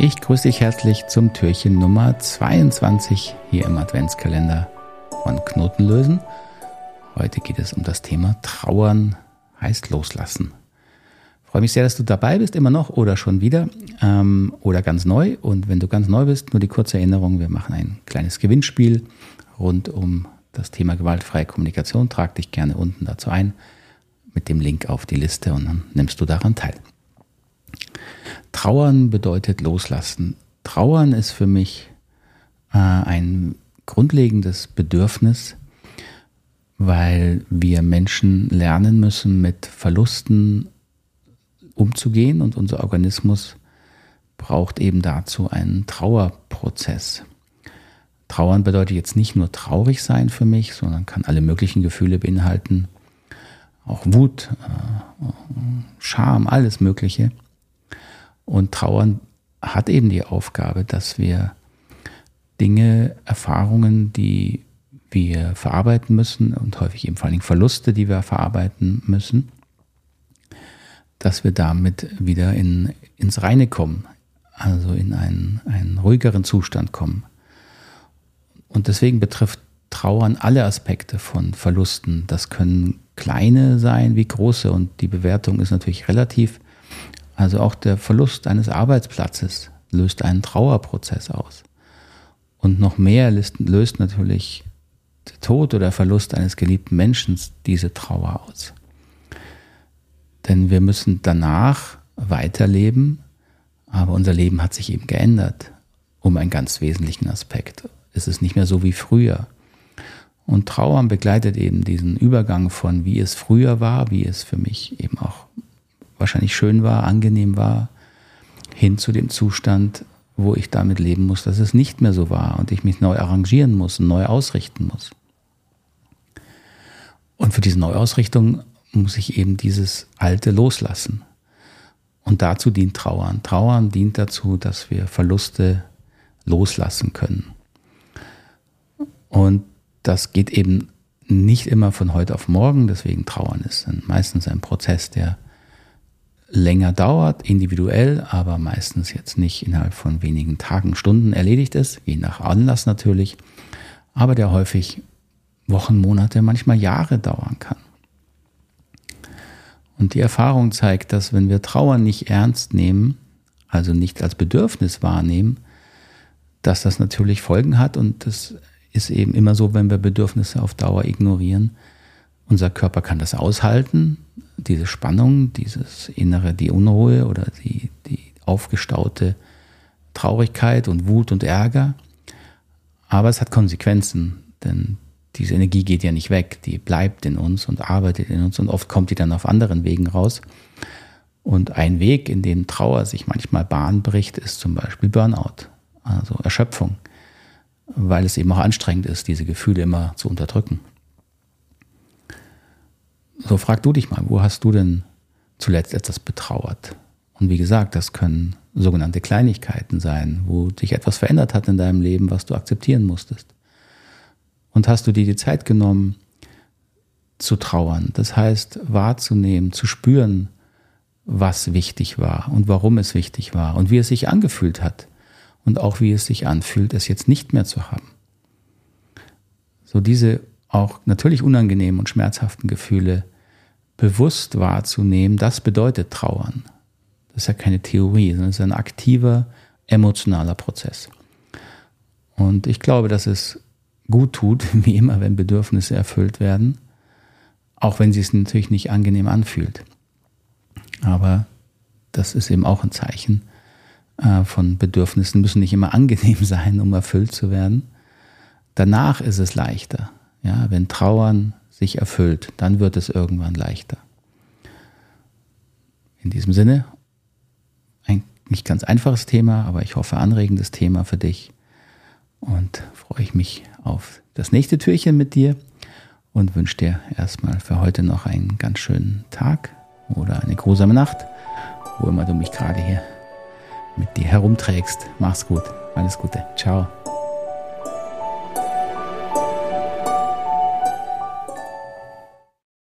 Ich grüße dich herzlich zum Türchen Nummer 22 hier im Adventskalender von Knotenlösen. Heute geht es um das Thema Trauern heißt Loslassen. Freue mich sehr, dass du dabei bist, immer noch oder schon wieder ähm, oder ganz neu. Und wenn du ganz neu bist, nur die kurze Erinnerung, wir machen ein kleines Gewinnspiel rund um das Thema gewaltfreie Kommunikation. Trag dich gerne unten dazu ein mit dem Link auf die Liste und dann nimmst du daran teil. Trauern bedeutet loslassen. Trauern ist für mich äh, ein grundlegendes Bedürfnis, weil wir Menschen lernen müssen, mit Verlusten umzugehen und unser Organismus braucht eben dazu einen Trauerprozess. Trauern bedeutet jetzt nicht nur traurig sein für mich, sondern kann alle möglichen Gefühle beinhalten, auch Wut, äh, Scham, alles Mögliche. Und Trauern hat eben die Aufgabe, dass wir Dinge, Erfahrungen, die wir verarbeiten müssen und häufig eben vor allen Dingen Verluste, die wir verarbeiten müssen, dass wir damit wieder in, ins Reine kommen, also in einen, einen ruhigeren Zustand kommen. Und deswegen betrifft Trauern alle Aspekte von Verlusten. Das können kleine sein wie große und die Bewertung ist natürlich relativ. Also auch der Verlust eines Arbeitsplatzes löst einen Trauerprozess aus. Und noch mehr löst, natürlich der Tod oder Verlust eines geliebten Menschen diese Trauer aus. Denn wir müssen danach weiterleben, aber unser Leben hat sich eben geändert um einen ganz wesentlichen Aspekt. Es ist nicht mehr so wie früher. Und Trauern begleitet eben diesen Übergang von wie es früher war, wie es für mich eben auch wahrscheinlich schön war, angenehm war, hin zu dem Zustand, wo ich damit leben muss, dass es nicht mehr so war und ich mich neu arrangieren muss und neu ausrichten muss. Und für diese Neuausrichtung muss ich eben dieses Alte loslassen. Und dazu dient Trauern. Trauern dient dazu, dass wir Verluste loslassen können. Und das geht eben nicht immer von heute auf morgen, deswegen Trauern ist meistens ein Prozess, der länger dauert, individuell, aber meistens jetzt nicht innerhalb von wenigen Tagen, Stunden erledigt ist, je nach Anlass natürlich, aber der häufig Wochen, Monate, manchmal Jahre dauern kann. Und die Erfahrung zeigt, dass wenn wir Trauer nicht ernst nehmen, also nicht als Bedürfnis wahrnehmen, dass das natürlich Folgen hat und das ist eben immer so, wenn wir Bedürfnisse auf Dauer ignorieren. Unser Körper kann das aushalten, diese Spannung, dieses innere, die Unruhe oder die, die aufgestaute Traurigkeit und Wut und Ärger. Aber es hat Konsequenzen, denn diese Energie geht ja nicht weg, die bleibt in uns und arbeitet in uns und oft kommt die dann auf anderen Wegen raus. Und ein Weg, in dem Trauer sich manchmal Bahn bricht, ist zum Beispiel Burnout, also Erschöpfung, weil es eben auch anstrengend ist, diese Gefühle immer zu unterdrücken. So frag du dich mal, wo hast du denn zuletzt etwas betrauert? Und wie gesagt, das können sogenannte Kleinigkeiten sein, wo sich etwas verändert hat in deinem Leben, was du akzeptieren musstest. Und hast du dir die Zeit genommen, zu trauern, das heißt wahrzunehmen, zu spüren, was wichtig war und warum es wichtig war und wie es sich angefühlt hat und auch wie es sich anfühlt, es jetzt nicht mehr zu haben. So diese auch natürlich unangenehmen und schmerzhaften Gefühle bewusst wahrzunehmen, das bedeutet Trauern. Das ist ja keine Theorie, sondern es ist ein aktiver emotionaler Prozess. Und ich glaube, dass es gut tut, wie immer, wenn Bedürfnisse erfüllt werden, auch wenn sie es natürlich nicht angenehm anfühlt. Aber das ist eben auch ein Zeichen äh, von Bedürfnissen, müssen nicht immer angenehm sein, um erfüllt zu werden. Danach ist es leichter. Ja, wenn Trauern sich erfüllt, dann wird es irgendwann leichter. In diesem Sinne, ein nicht ganz einfaches Thema, aber ich hoffe anregendes Thema für dich. Und freue ich mich auf das nächste Türchen mit dir und wünsche dir erstmal für heute noch einen ganz schönen Tag oder eine grusame Nacht, wo immer du mich gerade hier mit dir herumträgst. Mach's gut. Alles Gute. Ciao.